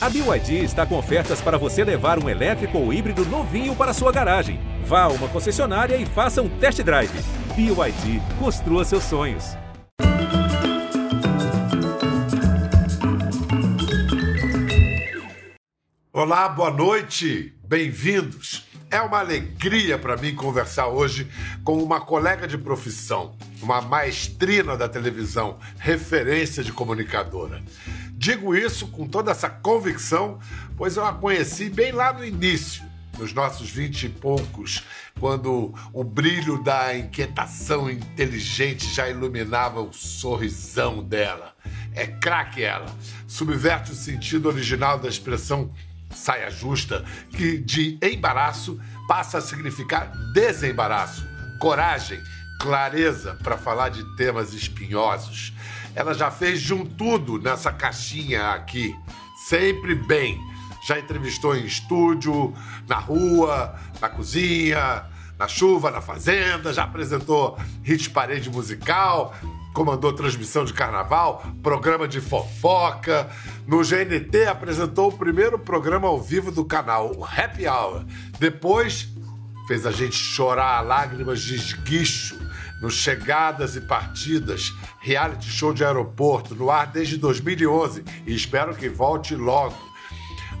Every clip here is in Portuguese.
A BYD está com ofertas para você levar um elétrico ou híbrido novinho para sua garagem. Vá a uma concessionária e faça um test drive. BYD, construa seus sonhos. Olá, boa noite, bem-vindos. É uma alegria para mim conversar hoje com uma colega de profissão, uma maestrina da televisão, referência de comunicadora. Digo isso com toda essa convicção, pois eu a conheci bem lá no início, nos nossos vinte e poucos, quando o brilho da inquietação inteligente já iluminava o sorrisão dela. É craque ela. Subverte o sentido original da expressão saia justa, que de embaraço passa a significar desembaraço, coragem, clareza para falar de temas espinhosos. Ela já fez de um tudo nessa caixinha aqui, sempre bem. Já entrevistou em estúdio, na rua, na cozinha, na chuva, na fazenda, já apresentou hit parede musical, comandou transmissão de carnaval, programa de fofoca. No GNT apresentou o primeiro programa ao vivo do canal, o Happy Hour. Depois fez a gente chorar lágrimas de esguicho no Chegadas e Partidas, reality show de aeroporto, no ar desde 2011 e espero que volte logo.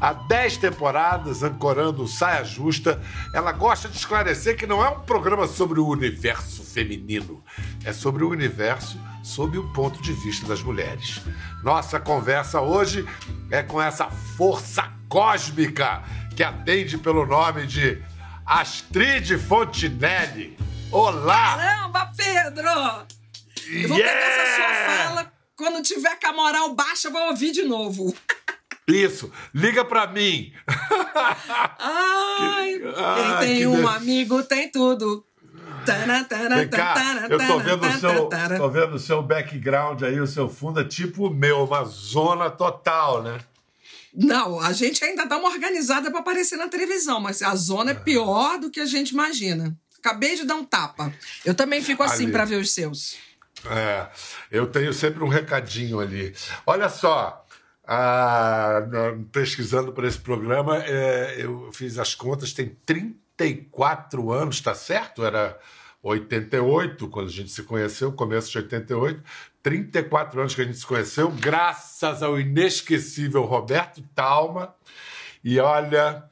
Há 10 temporadas ancorando o Saia Justa, ela gosta de esclarecer que não é um programa sobre o universo feminino, é sobre o universo sob o ponto de vista das mulheres. Nossa conversa hoje é com essa força cósmica que atende pelo nome de Astrid Fontinelli. Olá! Caramba, Pedro! Eu vou Yeah! pegar essa sua fala, quando tiver com a moral baixa, eu vou ouvir de novo. Isso, liga pra mim. Ai, Ah, quem tem que um de- amigo tem tudo. Tana, tana, Vem cá, tana, eu tô vendo, o seu, tô vendo o seu background aí, o seu fundo é tipo o meu, uma zona total, né? Não, a gente ainda dá uma organizada pra aparecer na televisão, mas a zona é pior do que a gente imagina. Acabei de dar um tapa. Eu também fico assim pra ver os seus. É, eu tenho sempre um recadinho ali. Olha só, na- pesquisando para esse programa, é, eu fiz as contas, tem 34 anos, tá certo? Era 88 quando a gente se conheceu, começo de 88. 34 anos que a gente se conheceu, graças ao inesquecível Roberto Talma. E olha,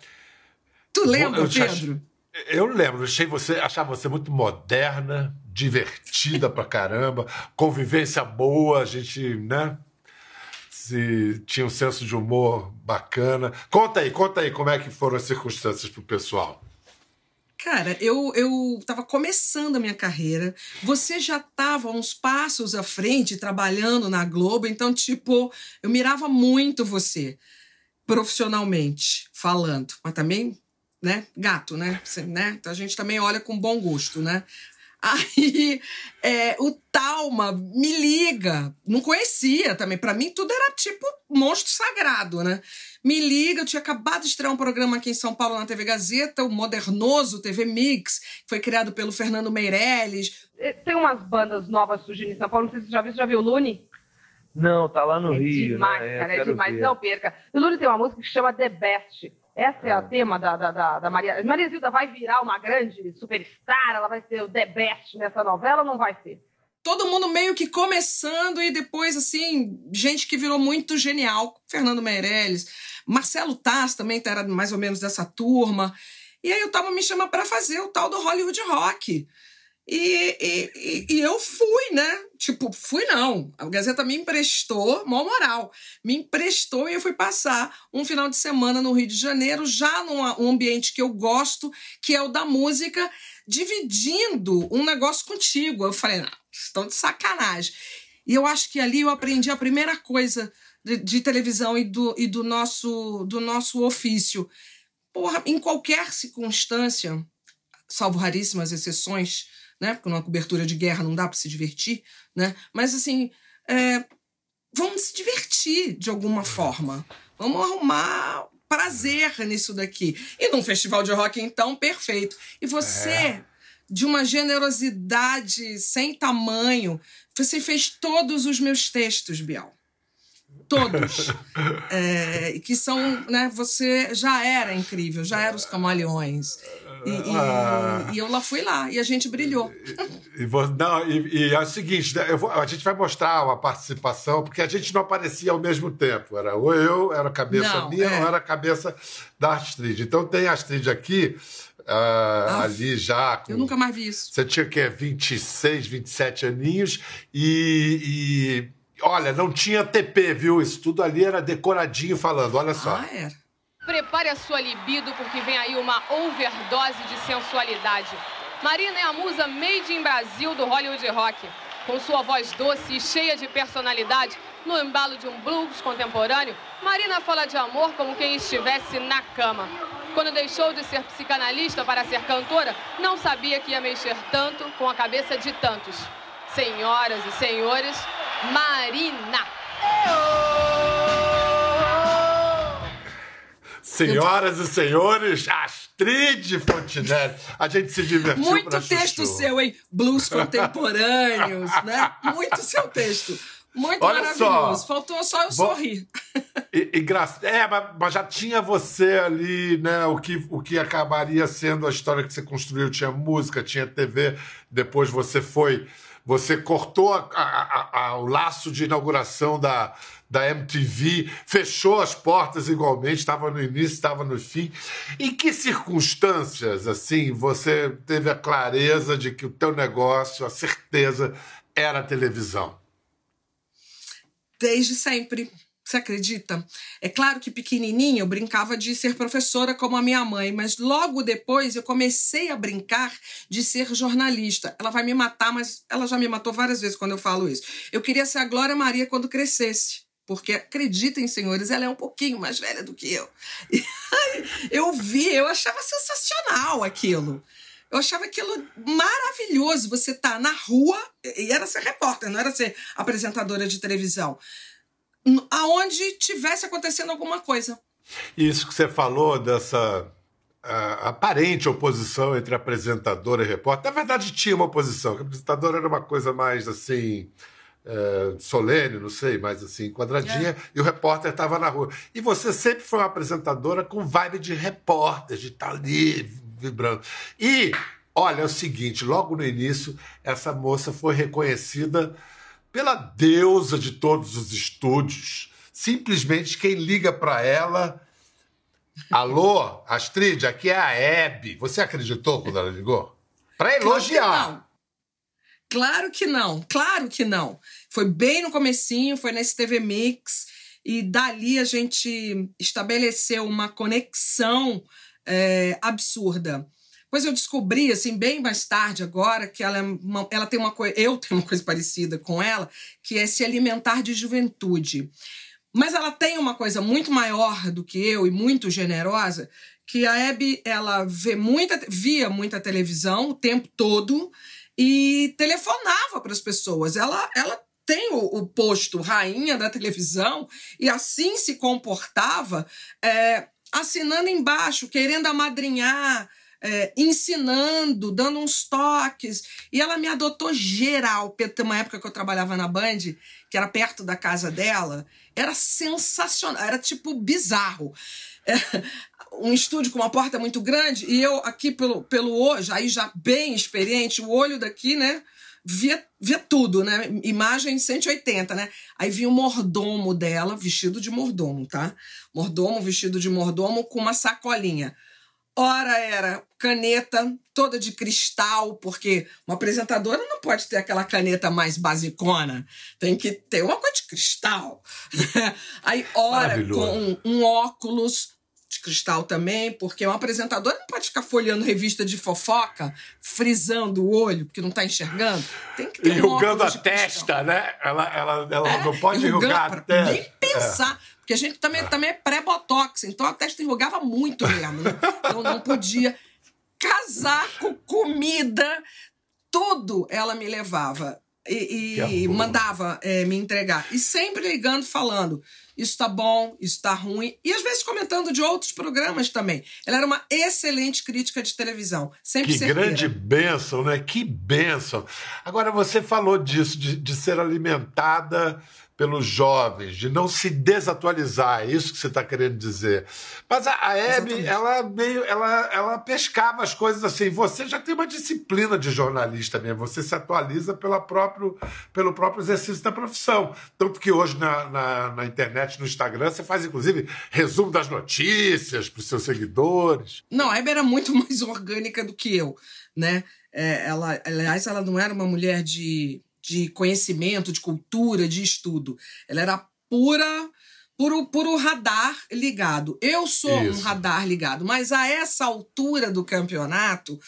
Tu lembra, eu Pedro? Eu lembro, achei você, achava você muito moderna, divertida pra caramba, convivência boa, a gente, né? Se, tinha um senso de humor bacana. Conta aí, conta aí como é que foram as circunstâncias pro pessoal. Cara, eu, eu tava começando a minha carreira. Você já tava uns passos à frente trabalhando na Globo, então, tipo, eu mirava muito você, profissionalmente falando. Mas também, né? Gato, né? Né? Então a gente também olha com bom gosto, né? Aí é, o Talma me liga, não conhecia também. Pra mim, tudo era tipo monstro sagrado, né? Me liga, eu tinha acabado de estrear um programa aqui em São Paulo na TV Gazeta, o Modernoso TV Mix, que foi criado pelo Fernando Meirelles. Eh, Tem umas bandas novas surgindo em São Paulo, não sei se você já viu, você já viu o Lune? Não, tá lá no é Rio. demais, né? cara, é demais, ver. não perca. O Lune tem uma música que chama The Best. Essa é o tema da, da, da, da Maria. Maria Zilda vai virar uma grande superstar, ela vai ser o The Best nessa novela ou não vai ser? Todo mundo meio que começando e depois, assim, gente que virou muito genial. Fernando Meirelles, Marcelo Taz também era mais ou menos dessa turma. E aí o Tava me chama pra fazer o tal do Hollywood Rock. E, e, e- eu fui, né? Tipo, fui não. A Gazeta me emprestou, mó moral, me emprestou e eu fui passar um final de semana no Rio de Janeiro, já num um ambiente que eu gosto, que é o da música, dividindo um negócio contigo. Eu falei, não, estão de sacanagem. E eu acho que ali eu aprendi a primeira coisa de, de televisão e, do, e do, nosso, do nosso ofício. Porra, em qualquer circunstância, salvo raríssimas exceções, né? Porque numa cobertura de guerra não dá para se divertir, né? Mas assim, é, vamos se divertir de alguma forma. Vamos arrumar prazer nisso daqui. E num festival de rock, então, perfeito. E você, É. de uma generosidade sem tamanho, você fez todos os meus textos, Bial. todos. é, que são, né? Você já era incrível, já era os camaleões. E, e, ah. e, eu lá fui lá e a gente brilhou. E, e não, e, é o seguinte, né, vou, a gente vai mostrar uma participação, porque a gente não aparecia ao mesmo tempo. Era ou eu, era a cabeça não, minha, é. ou era a cabeça da Astrid. Então tem a Astrid aqui. Uh, ah, ali já. Com, eu nunca mais vi isso. Você tinha que 26, 27 aninhos e, e, olha, não tinha TP, viu? Isso tudo ali era decoradinho falando, olha só. Ah, era. Prepare a sua libido porque vem aí uma overdose de sensualidade. Marina é a musa made in Brasil do Hollywood Rock. Com sua voz doce e cheia de personalidade, no embalo de um blues contemporâneo, Marina fala de amor como quem estivesse na cama. Quando deixou de ser psicanalista para ser cantora, não sabia que ia mexer tanto com a cabeça de tantos. Senhoras e senhores, Marina! Senhoras e senhores, Astrid Fontinelli. A gente se divertiu Muito texto chuchu. seu, hein? Blues contemporâneos, né? Muito seu texto. Muito Olha maravilhoso. Só. Faltou só eu Vou... sorrir. E, e gra... É, mas, mas, já tinha você ali, né? O que, o que acabaria sendo a história que você construiu. Tinha música, tinha TV. Depois você foi. Você cortou a, a, a, o laço de inauguração da, da MTV, fechou as portas igualmente, estava no início, estava no fim. Em que circunstâncias, assim, você teve a clareza de que o teu negócio, a certeza, era a televisão? Desde sempre. Você acredita? É claro que pequenininha eu brincava de ser professora como a minha mãe, mas logo depois eu comecei a brincar de ser jornalista. Ela vai me matar, mas ela já me matou várias vezes quando eu falo isso. Eu queria ser a Glória Maria quando crescesse. Porque acreditem, senhores, ela é um pouquinho mais velha do que eu. Eu vi, eu achava sensacional aquilo. Eu achava aquilo maravilhoso. Você tá na rua, e era ser repórter, não era ser apresentadora de televisão. Aonde tivesse acontecendo alguma coisa. Isso que você falou dessa aparente oposição entre apresentadora e repórter. Na verdade, tinha uma oposição. A apresentadora era uma coisa mais assim é, solene, não sei, mas assim, quadradinha, é. e o repórter estava na rua. E você sempre foi uma apresentadora com vibe de repórter, de estar tá ali vibrando. E, olha, é o seguinte: logo no início, essa moça foi reconhecida pela deusa de todos os estúdios. Simplesmente quem liga para ela. Alô, Astrid, aqui é a Hebe. Você acreditou quando ela ligou? Para elogiar. Claro que não, claro que não. Foi bem no comecinho, foi nesse TV Mix, e dali a gente estabeleceu uma conexão é, absurda. Pois eu descobri, assim, bem mais tarde agora, que ela, é uma, ela tem uma coisa, eu tenho uma coisa parecida com ela, que é se alimentar de juventude. Mas ela tem uma coisa muito maior do que eu e muito generosa, que a Abby, ela vê muita, via muita televisão o tempo todo, e telefonava para as pessoas. Ela, ela tem o, o, posto rainha da televisão e assim se comportava, é, assinando embaixo, querendo amadrinhar. É, ensinando, dando uns toques. E ela me adotou geral. Tem uma época que eu trabalhava na Band, que era perto da casa dela. Era sensacional, era tipo bizarro. É, um estúdio com uma porta muito grande e eu aqui pelo, pelo hoje, aí já bem experiente, o olho daqui, né? Via, via tudo, né? Imagem 180, né? Aí vinha o mordomo dela, vestido de mordomo, tá? Mordomo, vestido de mordomo, com uma sacolinha. Ora era caneta toda de cristal, porque uma apresentadora não pode ter aquela caneta mais basicona, tem que ter uma coisa de cristal. Aí, ora com um óculos de cristal também, porque um apresentador não pode ficar folhando revista de fofoca, frisando o olho, porque não está enxergando. Tem que ter Enrugando um a testa, né? Ela, ela, ela é, não pode enrugar a testa. Nem pensar. É. Porque a gente também, também é pré-botox, então a testa enrugava muito mesmo. Né? Então não podia. Casaco, comida, tudo ela me levava e, e mandava é, me entregar. E sempre ligando, falando isso está bom, isso está ruim, e às vezes comentando de outros programas também. Ela era uma excelente crítica de televisão, sempre Que certeira. grande bênção, né? Que bênção. Agora, você falou disso, de, de ser alimentada pelos jovens, de não se desatualizar, é isso que você está querendo dizer. Mas a, a Hebe, ela meio, ela, ela pescava as coisas assim. Você já tem uma disciplina de jornalista mesmo, você se atualiza pela próprio, pelo próprio exercício da profissão. Tanto que hoje na, na, na internet, no Instagram, você faz inclusive resumo das notícias para os seus seguidores. Não, a Hebe era muito mais orgânica do que eu, né? É, ela, aliás, ela não era uma mulher de, de conhecimento, de cultura, de estudo. Ela era pura, puro, puro radar ligado. Eu sou um Isso. radar ligado, mas a essa altura do campeonato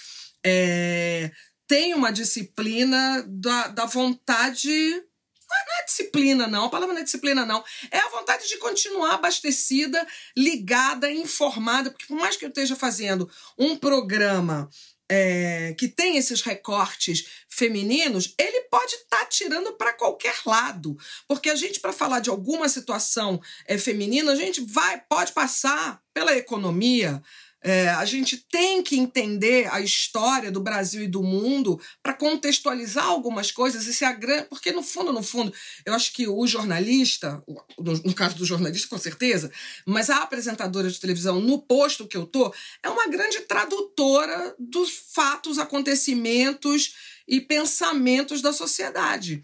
é, tem uma disciplina da, da vontade não é disciplina, não. A palavra não é disciplina, não. É a vontade de continuar abastecida, ligada, informada. Porque por mais que eu esteja fazendo um programa é, que tem esses recortes femininos, ele pode estar tirando para qualquer lado. Porque a gente, para falar de alguma situação é, feminina, a gente vai, pode passar pela economia, é, a gente tem que entender a história do Brasil e do mundo para contextualizar algumas coisas e ser a grande. Porque, no fundo, no fundo, eu acho que o jornalista, no, no caso do jornalista, com certeza, mas a apresentadora de televisão, no posto que eu tô, é uma grande tradutora dos fatos, acontecimentos e pensamentos da sociedade.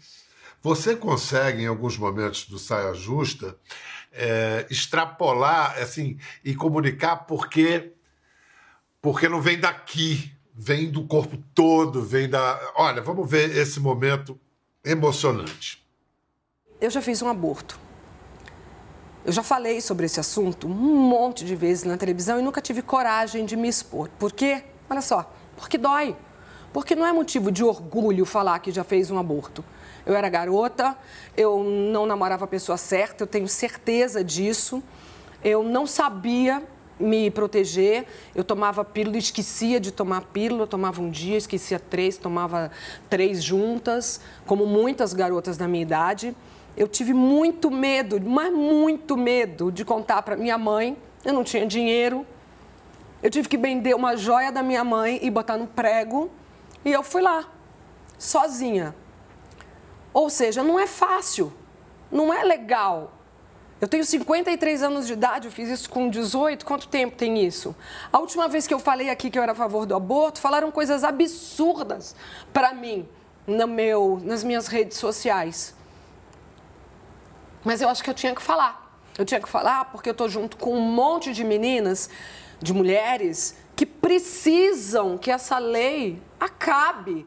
Você consegue, em alguns momentos do Saia Justa, é, extrapolar assim, e comunicar porque, porque não vem daqui, vem do corpo todo, vem da. Olha, vamos ver esse momento emocionante. Eu já fiz um aborto. Eu já falei sobre esse assunto um monte de vezes na televisão e nunca tive coragem de me expor. Por quê? Olha só, porque dói. Porque não é motivo de orgulho falar que já fez um aborto. Eu era garota, eu não namorava a pessoa certa, eu tenho certeza disso. Eu não sabia me proteger, eu tomava pílula, esquecia de tomar pílula, tomava um dia, esquecia três, tomava três juntas, como muitas garotas da minha idade. Eu tive muito medo, mas muito medo de contar para minha mãe. Eu não tinha dinheiro. Eu tive que vender uma joia da minha mãe e botar no prego. E eu fui lá, sozinha. Ou seja, não é fácil, não é legal. Eu tenho 53 anos de idade, eu fiz isso com 18. Quanto tempo tem isso? A última vez que eu falei aqui que eu era a favor do aborto, falaram coisas absurdas para mim no meu, nas minhas redes sociais. Mas eu acho que eu tinha que falar. Eu tinha que falar porque eu estou junto com um monte de meninas, de mulheres, que precisam que essa lei acabe.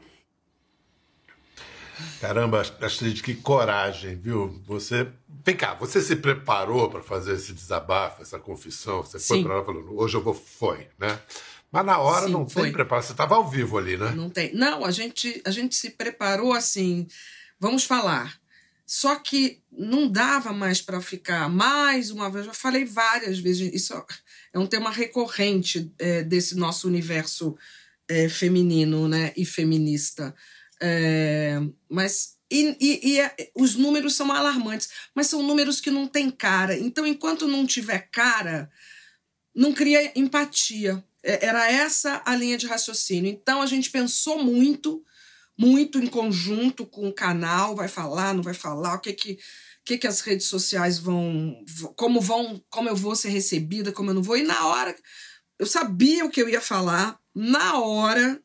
Caramba, Astrid, que coragem, viu? Você. Vem cá, você se preparou para fazer esse desabafo, essa confissão? Você foi para lá falando, hoje eu vou. Foi, né? Mas na hora Sim, não foi. tem preparo. Você estava ao vivo ali, né? Não tem. Não, a gente, a gente se preparou assim. Vamos falar. Só que não dava mais para ficar mais uma vez. Eu já falei várias vezes. Isso é um tema recorrente é, desse nosso universo é, feminino, né, e feminista. É, mas e, e- e é- os números são alarmantes, mas são números que não têm cara. Então, enquanto não tiver cara, não cria empatia. É, Era essa a linha de raciocínio. Então, a gente pensou muito, muito em conjunto com o canal, vai falar, não vai falar, o que que, o que, que as redes sociais vão, como vão, como eu vou ser recebida, como eu não vou. E na hora, eu sabia o que eu ia falar, na hora,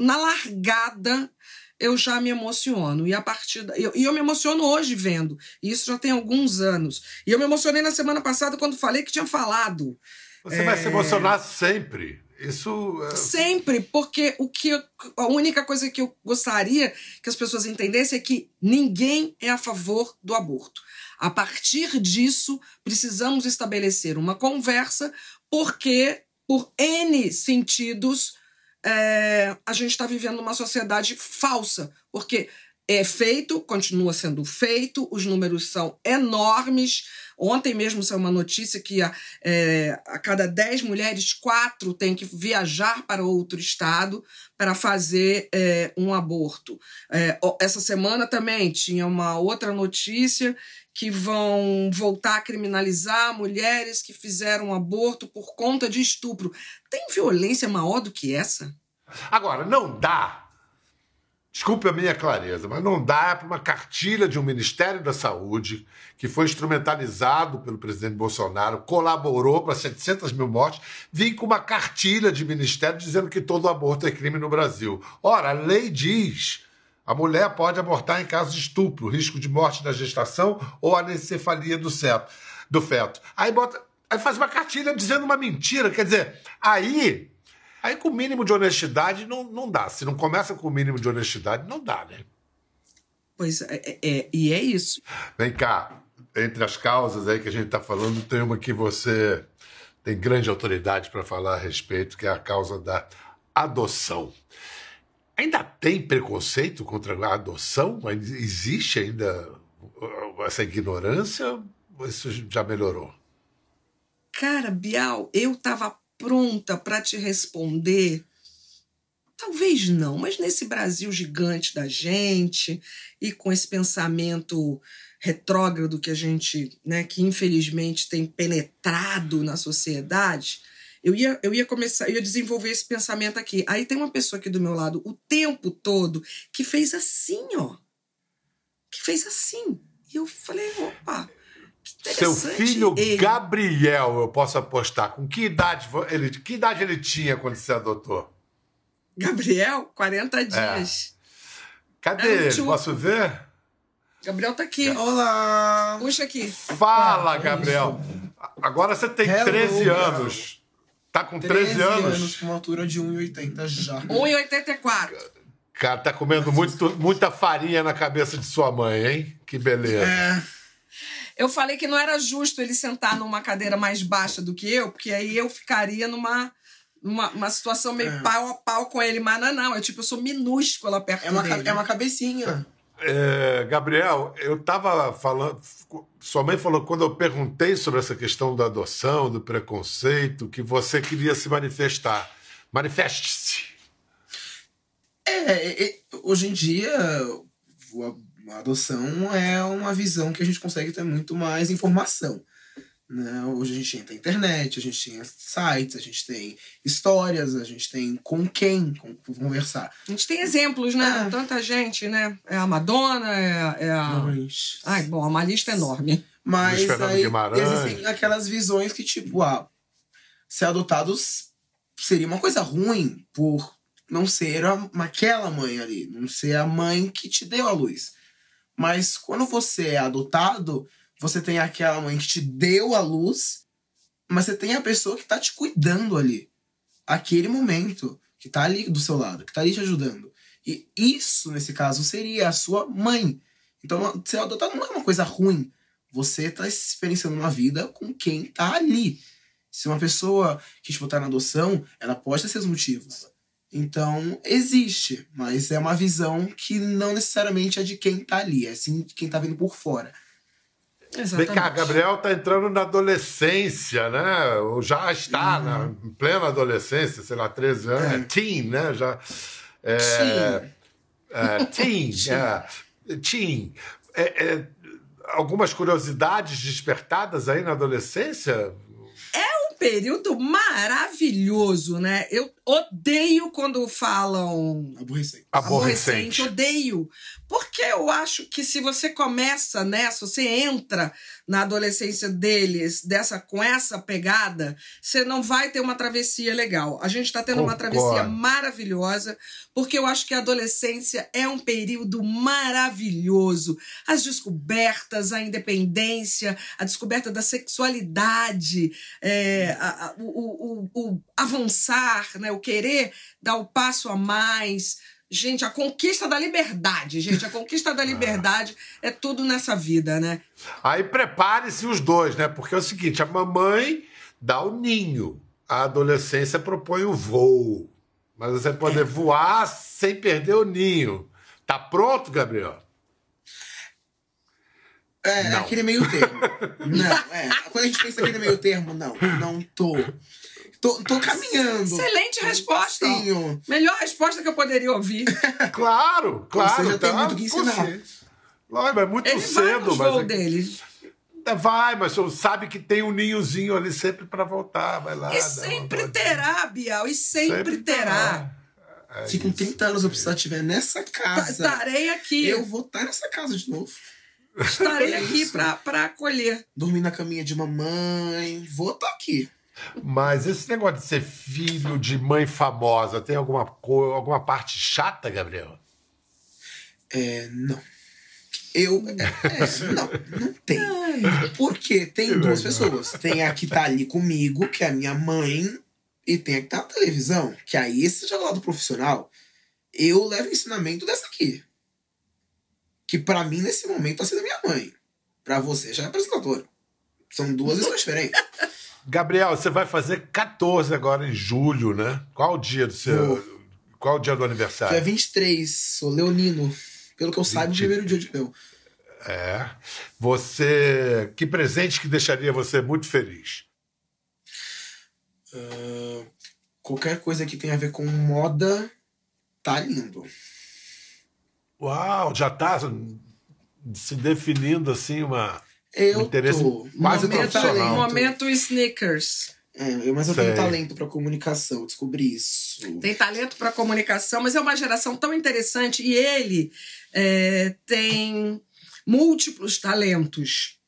na largada, eu já me emociono. E a partir da, eu, e eu me emociono hoje vendo. E isso já tem alguns anos. E eu me emocionei na semana passada quando falei que tinha falado. Você vai se É. emocionar sempre. Isso. é, Sempre, porque o que eu- a única coisa que eu gostaria que as pessoas entendessem é que ninguém é a favor do aborto. A partir disso, precisamos estabelecer uma conversa, porque, por N sentidos, é, a gente está vivendo uma sociedade falsa. Porque é feito, continua sendo feito, os números são enormes. Ontem mesmo saiu uma notícia que a, é, a cada 10 mulheres, quatro têm que viajar para outro estado para fazer é, um aborto. É, essa semana também tinha uma outra notícia que vão voltar a criminalizar mulheres que fizeram aborto por conta de estupro. Tem violência maior do que essa? Agora, não dá Desculpe a minha clareza, mas não dá para uma cartilha de um Ministério da Saúde que foi instrumentalizado pelo presidente Bolsonaro, colaborou para 700 mil mortes, vir com uma cartilha de ministério dizendo que todo aborto é crime no Brasil. Ora, a lei diz a mulher pode abortar em caso de estupro, risco de morte na gestação ou anencefalia do, feto. Do feto. Aí, bota, aí faz uma cartilha dizendo uma mentira. Quer dizer, aí Aí com o mínimo de honestidade não, não dá. Se não começa com o mínimo de honestidade, não dá, né? Pois é, é, é e é isso. Vem cá, entre as causas aí que a gente está falando, tem uma que você tem grande autoridade para falar a respeito, que é a causa da adoção. Ainda tem preconceito contra a adoção? Existe ainda essa ignorância? Isso já melhorou? Cara, Bial, eu estava pronta para te responder? Talvez não, mas nesse Brasil gigante da gente e com esse pensamento retrógrado que a gente, né, que infelizmente tem penetrado na sociedade, eu ia, eu ia começar, eu ia desenvolver esse pensamento aqui. Aí tem uma pessoa aqui do meu lado o tempo todo que fez assim, ó. Que fez assim. E eu falei, opa, seu filho ele. Gabriel, eu posso apostar. Com que idade ele, que idade ele tinha quando você adotou? Gabriel, 40 é. dias. É. Cadê ele? Posso ver? Gabriel tá aqui. Olá! Puxa aqui. Fala, Gabriel. Agora você tem Hello, 13 anos. Tá com 13, 13 anos? anos com uma altura de 1,80 já. 1,84. Cara, tá comendo muito, muita farinha na cabeça de sua mãe, hein? Que beleza. É. Eu falei que não era justo ele sentar numa cadeira mais baixa do que eu, porque aí eu ficaria numa uma, uma situação meio é. pau a pau com ele, mas não, não. É tipo, eu sou minúscula perto é uma, dele. É uma cabecinha. É, Gabriel, eu estava falando. Sua mãe falou quando eu perguntei sobre essa questão da adoção, do preconceito, que você queria se manifestar. Manifeste-se. É, é, hoje em dia, a adoção é uma visão que a gente consegue ter muito mais informação. Né? Hoje a gente tem internet, a gente tem sites, a gente tem histórias, a gente tem com quem conversar. A gente tem exemplos, né? É. Tanta gente, né? É a Madonna, é, é a. Mas... Ai, bom, uma lista enorme. Mas aí existem aquelas visões que, tipo, ah, ser adotados seria uma coisa ruim por não ser a, aquela mãe ali, não ser a mãe que te deu a luz. Mas quando você é adotado, você tem aquela mãe que te deu a luz, mas você tem a pessoa que tá te cuidando ali. Aquele momento, que tá ali do seu lado, que tá ali te ajudando. E isso, nesse caso, seria a sua mãe. Então, ser adotado não é uma coisa ruim. Você tá experienciando uma vida com quem tá ali. Se uma pessoa que te botar na adoção, ela pode ter seus motivos. Então, existe, mas é uma visão que não necessariamente é de quem tá ali, é sim de quem tá vindo por fora. Exatamente. Vem cá, Gabriel tá entrando na adolescência, né? Ou já está uhum. na plena adolescência, sei lá, 13 anos, é, é teen, né? Já, é, teen. É, teen, é, teen. É, é, algumas curiosidades despertadas aí na adolescência? período maravilhoso, né? Eu odeio quando falam. Aborrecente. Aborrecente. Odeio. Porque eu acho que se você começa nessa, você entra na adolescência deles dessa com essa pegada, você não vai ter uma travessia legal. A gente está tendo Concordo. uma travessia maravilhosa, porque eu acho que a adolescência é um período maravilhoso. As descobertas, a independência, a descoberta da sexualidade, é, a, a, o, o, o avançar, né? o querer dar o passo a mais Gente, a conquista da liberdade, gente, a conquista da liberdade é tudo nessa vida, né? Aí prepare-se os dois, né? Porque é o seguinte, a mamãe dá o ninho, a adolescência propõe o voo. Mas você poder é. voar sem perder o ninho. Tá pronto, Gabriel? É, não. aquele meio termo. não, é. Quando a gente pensa aquele meio termo, não, não tô. Tô, tô caminhando. Excelente resposta. Sim. Melhor resposta que eu poderia ouvir. claro, claro. Você já tá tem muito que ensinar. Lógico, é muito Ele cedo. Vai mas... É dele. É, vai, mas você sabe que tem um ninhozinho ali sempre para voltar. Vai lá. E sempre terá, Bial, e sempre, sempre terá. terá. É Se com 30 anos eu precisar estiver nessa casa. Estarei aqui. Eu vou estar nessa casa de novo. Estarei é aqui para acolher. Dormir na caminha de mamãe. Vou estar aqui. Mas esse negócio de ser filho de mãe famosa tem alguma, alguma parte chata, Gabriel? É, não. Eu. É, não, não tem. Porque tem duas pessoas. Tem a que tá ali comigo, que é a minha mãe, e tem a que tá na televisão, que aí esse já é do lado profissional. Eu levo o ensinamento dessa aqui. Que para mim, nesse momento, tá sendo minha mãe. Para você já é apresentadora. São duas escolas diferentes. Gabriel, você vai fazer 14 agora em julho, né? Qual o dia do seu. Vou. Qual o dia do aniversário? Dia 23, sou leonino. Pelo que eu 20... saiba, o primeiro dia de meu. É. Você. Que presente que deixaria você muito feliz? Uh, qualquer coisa que tenha a ver com moda tá lindo. Uau, já tá se definindo assim uma eu um interesse tô. quase momento, profissional. Momento sneakers. É, mas eu Sei. tenho talento para comunicação, descobri isso. Tem talento para comunicação, mas é uma geração tão interessante e ele é, tem múltiplos talentos.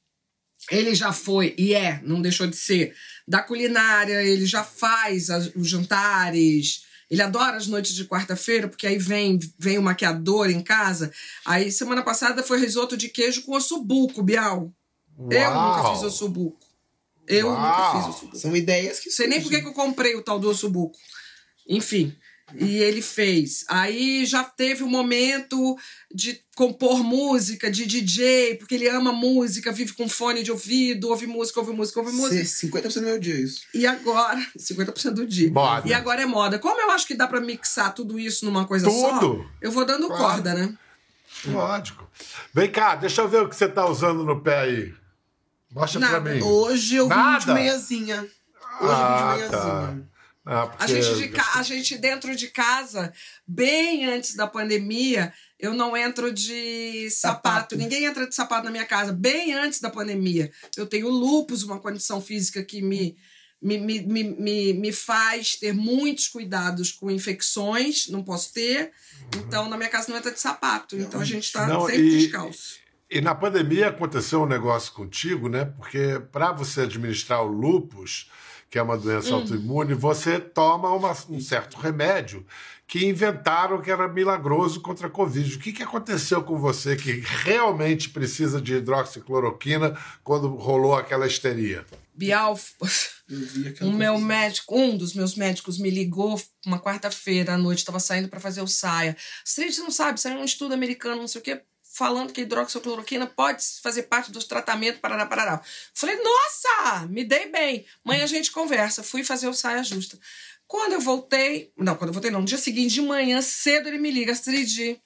Ele já foi, e é, não deixou de ser, da culinária, ele já faz as, os jantares. Ele adora as noites de quarta-feira, porque aí vem, vem o maquiador em casa. Aí, semana passada, foi risoto de queijo com ossobuco, Bial. Eu nunca fiz ossobuco. Eu Uau. nunca fiz ossobuco. São ideias que. Sei nem por que eu comprei o tal do ossobuco. Enfim. E ele fez. Aí já teve o um momento de compor música, de DJ, porque ele ama música, vive com fone de ouvido, ouve música, ouve música, ouve música. 50% do meu dia, isso. E agora, 50% do dia. Moda. E agora é moda. Como eu acho que dá para mixar tudo isso numa coisa tudo. só, eu vou dando claro. corda, né? Lógico. Vem cá, deixa eu ver o que você tá usando no pé aí. Mostra Nada. pra mim. Hoje eu vim de meiazinha. Hoje ah, eu vim de tá. meiazinha. Tá. Ah, a, gente de ca... a gente dentro de casa, bem antes da pandemia, eu não entro de sapato. sapato. Ninguém entra de sapato na minha casa. Bem antes da pandemia. Eu tenho lupus, uma condição física que me, me, me, me, me faz ter muitos cuidados com infecções. Não posso ter. Uhum. Então, na minha casa não entra de sapato. Então, a gente está sempre e, descalço. E na pandemia aconteceu um negócio contigo, né? Porque para você administrar o lupus que é uma doença hum. autoimune, você toma uma, um certo remédio que inventaram que era milagroso contra a Covid. O que, que aconteceu com você que realmente precisa de hidroxicloroquina quando rolou aquela histeria? Bial, o meu médico, um dos meus médicos me ligou uma quarta-feira à noite, estava saindo para fazer o saia. Você não sabe, saiu um estudo americano, não sei o quê falando que a hidroxicloroquina pode fazer parte dos tratamentos, parará, parará. Falei, nossa, me dei bem. Mãe, a gente conversa. Fui fazer o saia justa. Quando eu voltei, não, quando eu voltei não, no dia seguinte, de manhã cedo, ele me liga, Astrid,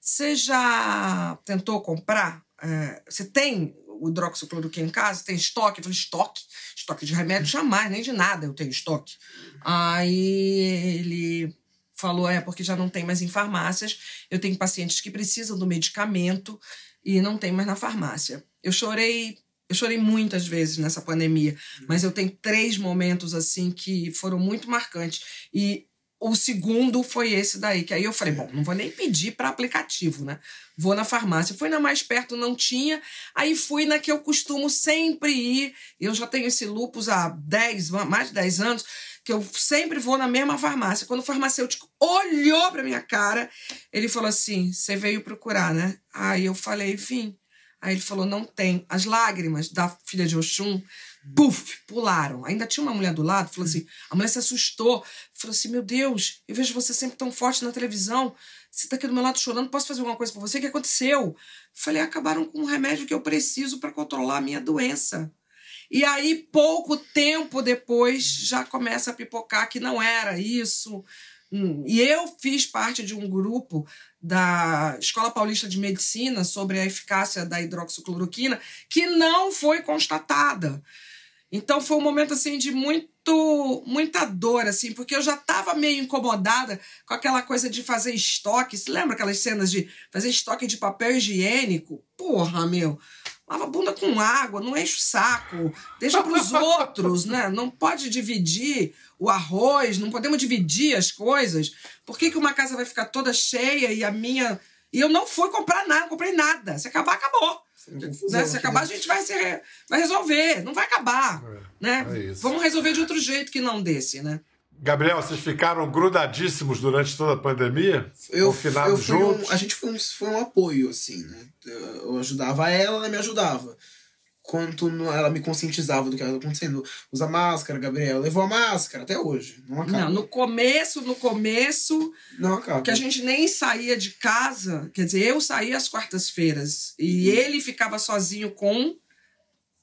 você já tentou comprar? É, você tem o hidroxicloroquina em casa? Tem estoque? Eu falei, estoque? Estoque de remédio? Jamais, nem de nada eu tenho estoque. Aí ele falou, é porque já não tem mais em farmácias. Eu tenho pacientes que precisam do medicamento e não tem mais na farmácia. Eu chorei, eu chorei muitas vezes nessa pandemia, mas eu tenho três momentos assim que foram muito marcantes. E o segundo foi esse daí, que aí eu falei, bom, não vou nem pedir para aplicativo, né? Vou na farmácia. Fui na mais perto, não tinha. Aí fui na que eu costumo sempre ir. Eu já tenho esse lupus há 10, mais de 10 anos que eu sempre vou na mesma farmácia. Quando o farmacêutico olhou para minha cara, ele falou assim: Você veio procurar, né? Aí eu falei: Vim. Aí ele falou: Não tem. As lágrimas da filha de Oxum, puf, pularam. Ainda tinha uma mulher do lado, falou assim: A mulher se assustou. Falou assim: Meu Deus, eu vejo você sempre tão forte na televisão. Você tá aqui do meu lado chorando, posso fazer alguma coisa por você? O que aconteceu? Falei: Acabaram com um remédio que eu preciso para controlar a minha doença. E aí, pouco tempo depois, já começa a pipocar que não era isso. Hum, e eu fiz parte de um grupo da Escola Paulista de Medicina sobre a eficácia da hidroxicloroquina que não foi constatada. Então foi um momento assim de muito muita dor assim, porque eu já estava meio incomodada com aquela coisa de fazer estoque. Você lembra aquelas cenas de fazer estoque de papel higiênico? Porra, meu. Lava a bunda com água, não enche o saco, deixa para os outros, né? Não pode dividir o arroz, não podemos dividir as coisas. Por que, que uma casa vai ficar toda cheia e a minha. E eu não fui comprar nada, não comprei nada. Se acabar, acabou. Né? Se acabar, a gente vai, se vai resolver. Não vai acabar. É, né? É Vamos resolver de outro jeito que não desse, né? Gabriel, vocês ficaram grudadíssimos durante toda a pandemia? Eu, eu juntos? Um, a gente foi um, foi um apoio, assim, né? Eu ajudava ela, ela me ajudava. Quanto ela me conscientizava do que estava acontecendo. Usa máscara, Gabriel. Levou a máscara até hoje. Não acaba. Não, no começo, no começo. Não acaba. Que a gente nem saía de casa. Quer dizer, eu saía às quartas-feiras. E hum. ele ficava sozinho com.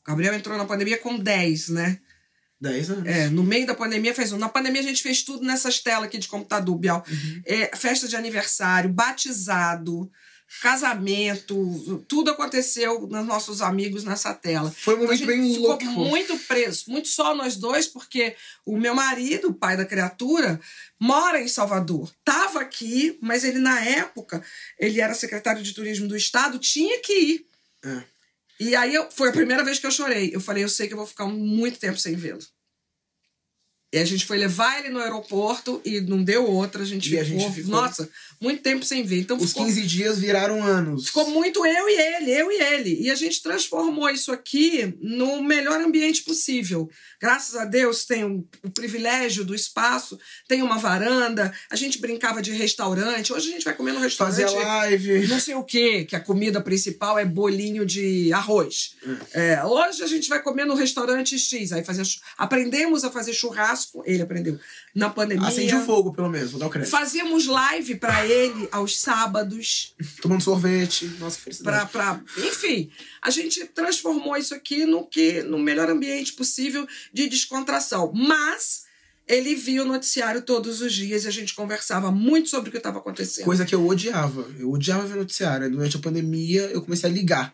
Gabriel entrou na pandemia com 10, né? 10 anos. É, no meio da pandemia fez um. Na pandemia a gente fez tudo nessas telas aqui de computador, Bial. Uhum. É, festa de aniversário, batizado, casamento, tudo aconteceu nos nossos amigos nessa tela. Foi um momento então, bem ficou louco. muito preso, muito só nós dois, porque o meu marido, o pai da criatura, mora em Salvador. Tava aqui, mas ele na época, ele era secretário de turismo do estado, tinha que ir. É. E aí eu, foi a primeira vez que eu chorei. Eu falei, eu sei que eu vou ficar muito tempo sem vê-lo. E a gente foi levar ele no aeroporto e não deu outra. A gente, ficou, a gente ficou, nossa, muito tempo sem ver. Então Os ficou, 15 dias viraram anos. Ficou muito eu e ele, eu e ele. E a gente transformou isso aqui no melhor ambiente possível. Graças a Deus tem o, privilégio do espaço, tem uma varanda. A gente brincava de restaurante. Hoje a gente vai comer no restaurante. Fazer live. Não sei o quê, que a comida principal é bolinho de arroz. É. É, hoje a gente vai comer no restaurante X. Aí fazer, aprendemos a fazer churrasco. Ele aprendeu na pandemia. Acende o fogo, pelo menos, vou dar o crédito. Fazíamos live para ele aos sábados. Tomando sorvete. Nossa, felicidade. Pra, pra, enfim, a gente transformou isso aqui no, que, no melhor ambiente possível de descontração. Mas ele via o noticiário todos os dias e a gente conversava muito sobre o que estava acontecendo. Coisa que eu odiava. Eu odiava ver noticiário. Durante a pandemia, eu comecei a ligar.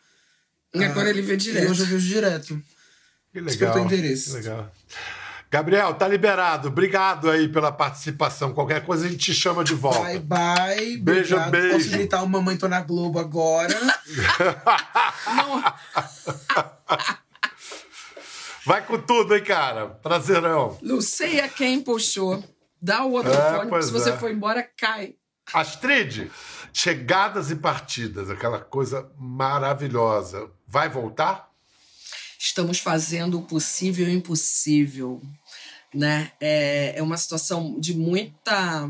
E agora ah, ele vê direto. E hoje eu vejo direto. Que legal. interesse. Que legal. Gabriel, tá liberado. Obrigado aí pela participação. Qualquer coisa a gente te chama de volta. Bye, bye. Beijo, Obrigado. beijo. Posso gritar o Mamãe Tô na Globo agora? Vai com tudo, hein, cara. Prazerão. Não sei a quem puxou. Dá o outro é, fone, se você é. for embora, cai. Astrid, chegadas e partidas, aquela coisa maravilhosa. Vai voltar? Estamos fazendo o possível e o impossível né? É, é uma situação de muita.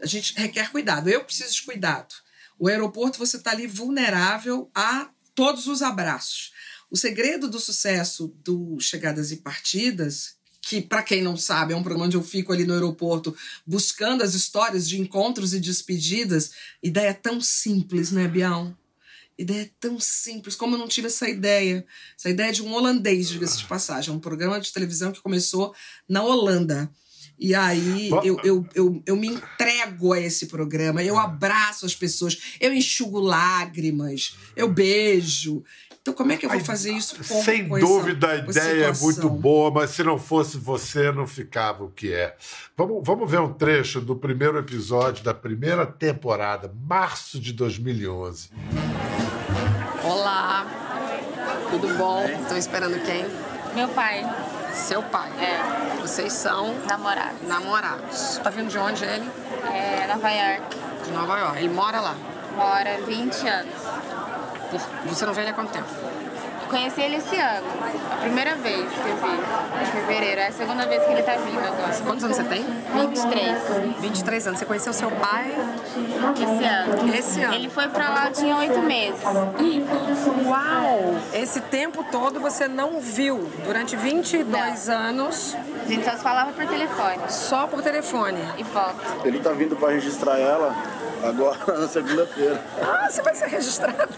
A gente requer cuidado. Eu preciso de cuidado. O aeroporto você está ali vulnerável a todos os abraços. O segredo do sucesso do Chegadas e Partidas, que para quem não sabe é um programa onde eu fico ali no aeroporto buscando as histórias de encontros e despedidas, ideia tão simples, né, Bial? Ideia é tão simples, como eu não tive essa ideia. Essa ideia de um holandês, diga-se de passagem. É um programa de televisão que começou na Holanda. E aí eu, eu, eu, eu me entrego a esse programa, eu abraço as pessoas, eu enxugo lágrimas, eu beijo. Então, como é que eu vou fazer isso com Sem com dúvida, essa, a ideia é muito boa, mas se não fosse você, não ficava o que é. Vamos, vamos ver um trecho do primeiro episódio da primeira temporada, março de 2011. Olá, tudo bom? Estão esperando quem? Meu pai. Seu pai? É. Vocês são? Namorados. Namorados. Tá vindo de onde ele? É, Nova York. De Nova York. Ele mora lá? Mora 20 anos. Você não ele há quanto tempo? Conheci ele esse ano. A primeira vez que eu vi, em fevereiro. É a segunda vez que ele tá vindo agora. Quantos anos você tem? 23. 23 anos. Você conheceu seu pai? Esse ano. Esse ano. Ele foi pra lá, tinha oito meses. Uau! Esse tempo todo você não viu. Durante 22 não. anos. A gente só se falava por telefone. Só por telefone. E foto. Ele tá vindo pra registrar ela agora na segunda-feira. Ah, você vai ser registrada?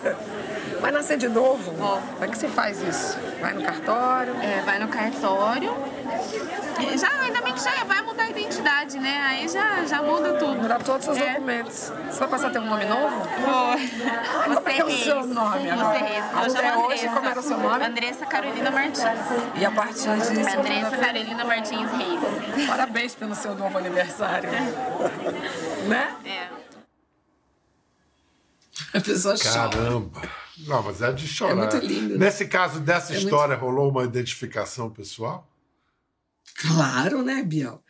Vai nascer de novo? Vou. Como é que você faz isso? Vai no cartório? É, vai no cartório. Já, ainda bem que já vai mudar a identidade né? Aí já, já muda tudo. Muda todos os é. documentos. Você vai passar a ter um nome novo? Vou. Você é o seu nome agora? Você Reis. Eu chamo hoje, como era o seu nome? Andressa Carolina Martins. E a partir disso... Andressa Carolina Martins Reis. Parabéns pelo seu novo aniversário. né? É. A pessoa Caramba. chora. Não, mas é de chorar. É muito lindo. Né? Nesse caso dessa é história, muito... rolou uma identificação pessoal? Claro, né, Biel?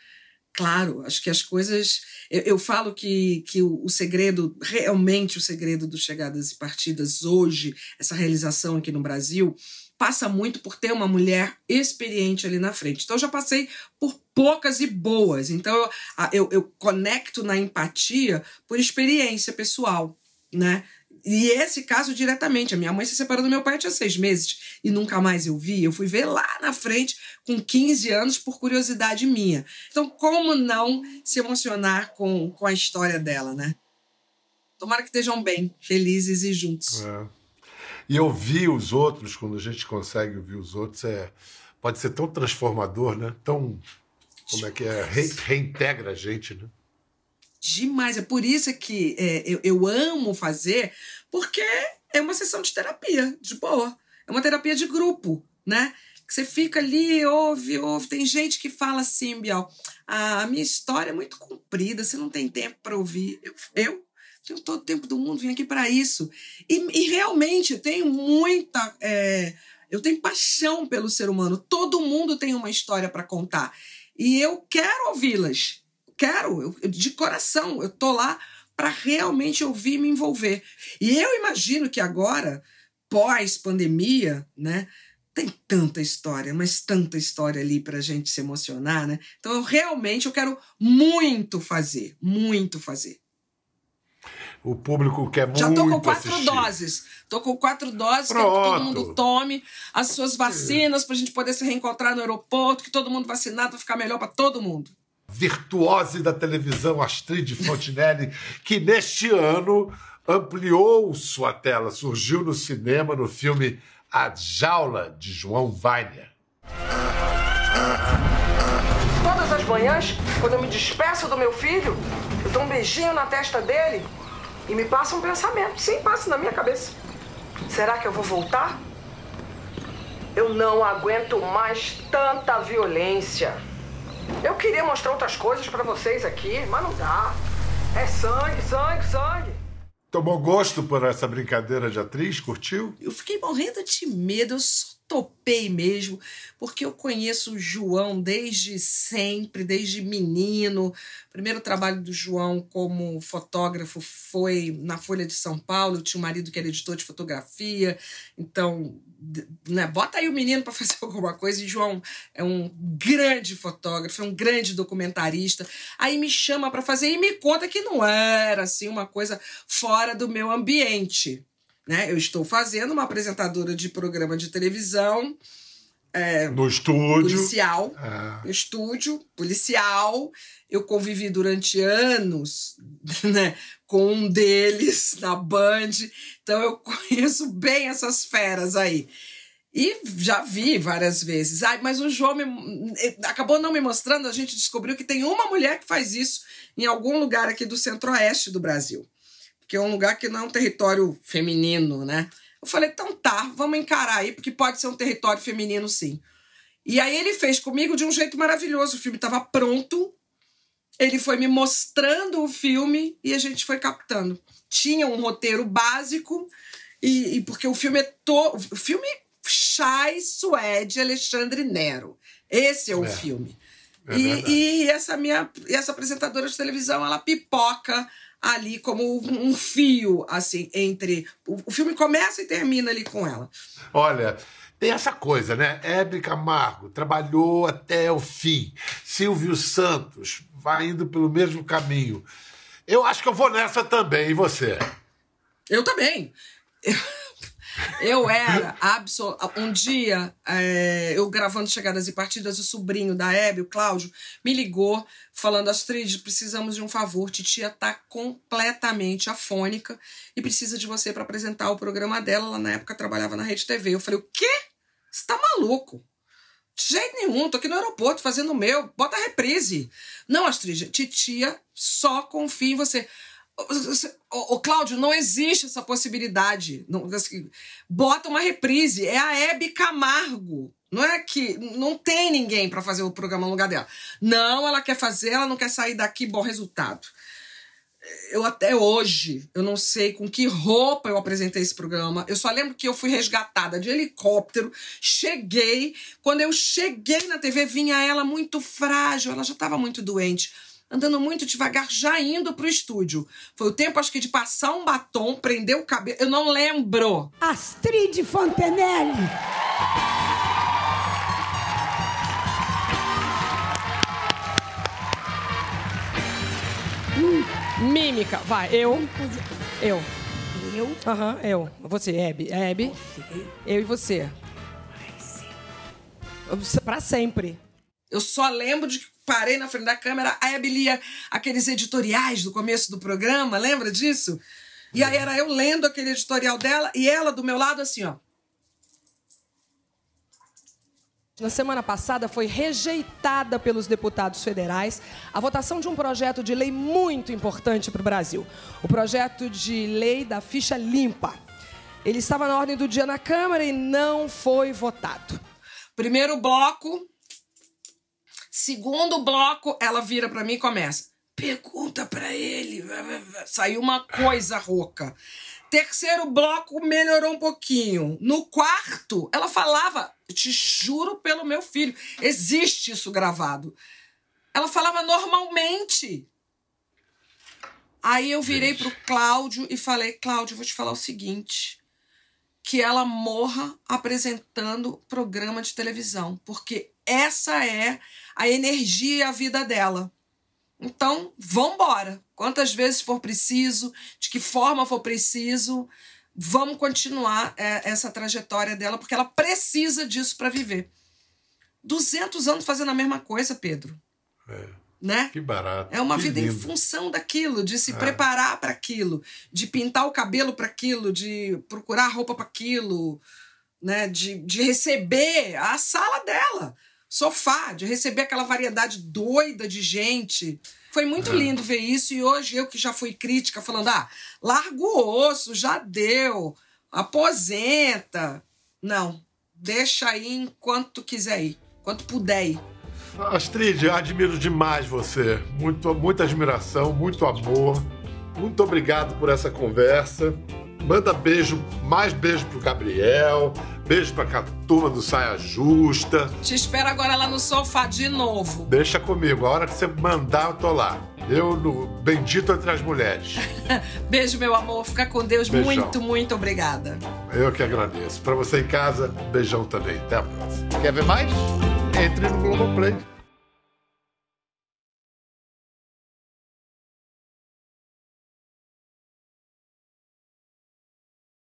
Claro, acho que as coisas. Eu, eu falo que, que o, o, segredo, realmente o segredo do Chegadas e Partidas hoje, essa realização aqui no Brasil, passa muito por ter uma mulher experiente ali na frente. Então, eu já passei por poucas e boas. Então, eu, eu, eu conecto na empatia por experiência pessoal, né? E esse caso diretamente. A minha mãe se separou do meu pai tinha seis meses e nunca mais eu vi. Eu fui ver lá na frente, com 15 anos, por curiosidade minha. Então, como não se emocionar com, com a história dela, né? Tomara que estejam bem, felizes e juntos. É. E ouvir os outros, quando a gente consegue ouvir os outros, é, pode ser tão transformador, né? Tão. Como é que é? Re, reintegra a gente, né? Demais. É por isso que é, eu, eu amo fazer, porque é uma sessão de terapia, de boa. É uma terapia de grupo, né? Que você fica ali, ouve, ouve. Tem gente que fala assim, Biel, ah, a minha história é muito comprida, você não tem tempo para ouvir. Eu, eu tenho todo o tempo do mundo, vim aqui para isso. E, e, realmente eu tenho muita. É, eu tenho paixão pelo ser humano. Todo mundo tem uma história para contar. E eu quero ouvi-las quero, eu, de coração, eu tô lá para realmente ouvir e me envolver. E eu imagino que agora, pós-pandemia, né, tem tanta história, mas tanta história ali para a gente se emocionar, né? Então, eu realmente eu quero muito fazer, muito fazer. O público quer muito Já tô com quatro assistir. doses. Tô com quatro doses, quero que todo mundo tome as suas vacinas para a gente poder se reencontrar no aeroporto, que todo mundo vacinado vai ficar melhor para todo mundo virtuose da televisão Astrid Fontinelli, que neste ano ampliou sua tela, surgiu no cinema no filme A Jaula de João Weiner. Todas as manhãs, quando eu me despeço do meu filho, eu dou um beijinho na testa dele e me passa um pensamento. Sim, passa na minha cabeça. Será que eu vou voltar? Eu não aguento mais tanta violência. Eu queria mostrar outras coisas para vocês aqui, mas não dá. É sangue, sangue, sangue. Tomou gosto por essa brincadeira de atriz? Curtiu? Eu fiquei morrendo de medo, eu só topei mesmo, porque eu conheço o João desde sempre, desde menino. O primeiro trabalho do João como fotógrafo foi na Folha de São Paulo. Eu tinha um marido que era editor de fotografia, então né, bota aí o menino para fazer alguma coisa. E João é um grande fotógrafo, é um grande documentarista. Aí me chama para fazer e me conta que não era assim uma coisa fora do meu ambiente. Né? Eu estou fazendo uma apresentadora de programa de televisão. É, no estúdio. Policial. É. No estúdio, policial. Eu convivi durante anos né, com um deles na Band, então eu conheço bem essas feras aí. E já vi várias vezes. Ai, mas o João me, eh, acabou não me mostrando, a gente descobriu que tem uma mulher que faz isso em algum lugar aqui do centro-oeste do Brasil. Que é um lugar que não é um território feminino, né? Eu falei, então tá, vamos encarar aí, porque pode ser um território feminino sim. E aí ele fez comigo de um jeito maravilhoso. O filme estava pronto, ele foi me mostrando o filme e a gente foi captando. Tinha um roteiro básico, e, e porque o filme é todo. O filme Chai Suede Alexandre Nero. Esse é o é, filme. É e, e, essa minha essa apresentadora de televisão, ela pipoca ali como um fio, assim, entre. O, o filme começa e termina ali com ela. Olha, tem essa coisa, né? Hebe Camargo trabalhou até o fim. Silvio Santos vai indo pelo mesmo caminho. Eu acho que eu vou nessa também, e você? Eu também. Eu era absol... Um dia, é, eu gravando Chegadas e Partidas, o sobrinho da Hebe, o Cláudio, me ligou falando: Astrid, precisamos de um favor. Titia tá completamente afônica e precisa de você para apresentar o programa dela. Ela, na época, trabalhava na Rede TV. Eu falei: O quê? Você tá maluco? De jeito nenhum, tô aqui no aeroporto fazendo o meu. Bota a reprise. Não, Astrid, titia só confia em você. Ô, Cláudio, não existe essa possibilidade. Não, assim, bota uma reprise. É a Hebe Camargo. Não é que não tem ninguém para fazer o programa no lugar dela. Não, ela quer fazer, ela não quer sair daqui bom resultado. Eu até hoje, eu não sei com que roupa eu apresentei esse programa. Eu só lembro que eu fui resgatada de helicóptero, cheguei. Quando eu cheguei na TV, vinha ela muito frágil, ela já estava muito doente andando muito devagar, já indo pro estúdio. Foi o tempo, acho que, de passar um batom, prender o cabelo. Eu não lembro. Astrid Fontenelle. Mímica, vai, eu. Eu. Eu? Aham, uhum, eu. Você, Hebe. Hebe. Você. Eu e você. Pra sempre. Eu só lembro de que parei na frente da câmera, a Hebe lia aqueles editoriais do começo do programa, lembra disso? E aí era eu lendo aquele editorial dela e ela do meu lado assim, ó. Na semana passada foi rejeitada pelos deputados federais a votação de um projeto de lei muito importante para o Brasil. O projeto de lei da ficha limpa. Ele estava na ordem do dia na Câmara e não foi votado. Primeiro bloco, Segundo bloco, ela vira para mim e começa. Pergunta para ele. Saiu uma coisa rouca. Terceiro bloco melhorou um pouquinho. No quarto, ela falava, te juro pelo meu filho, existe isso gravado. Ela falava normalmente. Aí eu virei pro Cláudio e falei: Cláudio, vou te falar o seguinte: que ela morra apresentando programa de televisão, porque essa é a energia e a vida dela. Então, vambora. Quantas vezes for preciso, de que forma for preciso, vamos continuar é, essa trajetória dela, porque ela precisa disso para viver. 200 anos fazendo a mesma coisa, Pedro. É. Né? Que barato. É uma vida lindo. em função daquilo, de se é. preparar para aquilo, de pintar o cabelo para aquilo, de procurar roupa para aquilo, né? de, de receber a sala dela sofá, de receber aquela variedade doida de gente. Foi muito lindo ver isso e hoje eu que já fui crítica falando: "Ah, larga o osso, já deu. Aposenta". Não, deixa aí enquanto quiser ir, enquanto puder ir. Astrid, admiro demais você. Muito, muita admiração, muito amor. Muito obrigado por essa conversa. Manda beijo, mais beijo pro Gabriel, beijo pra turma do Saia Justa. Te espero agora lá no sofá de novo. Deixa comigo, a hora que você mandar, eu tô lá. Eu no Bendito entre as mulheres. beijo, meu amor. Fica com Deus. Beijão. Muito, muito obrigada. Eu que agradeço. Pra você em casa, beijão também. Até a próxima. Quer ver mais? Entre no Globoplay.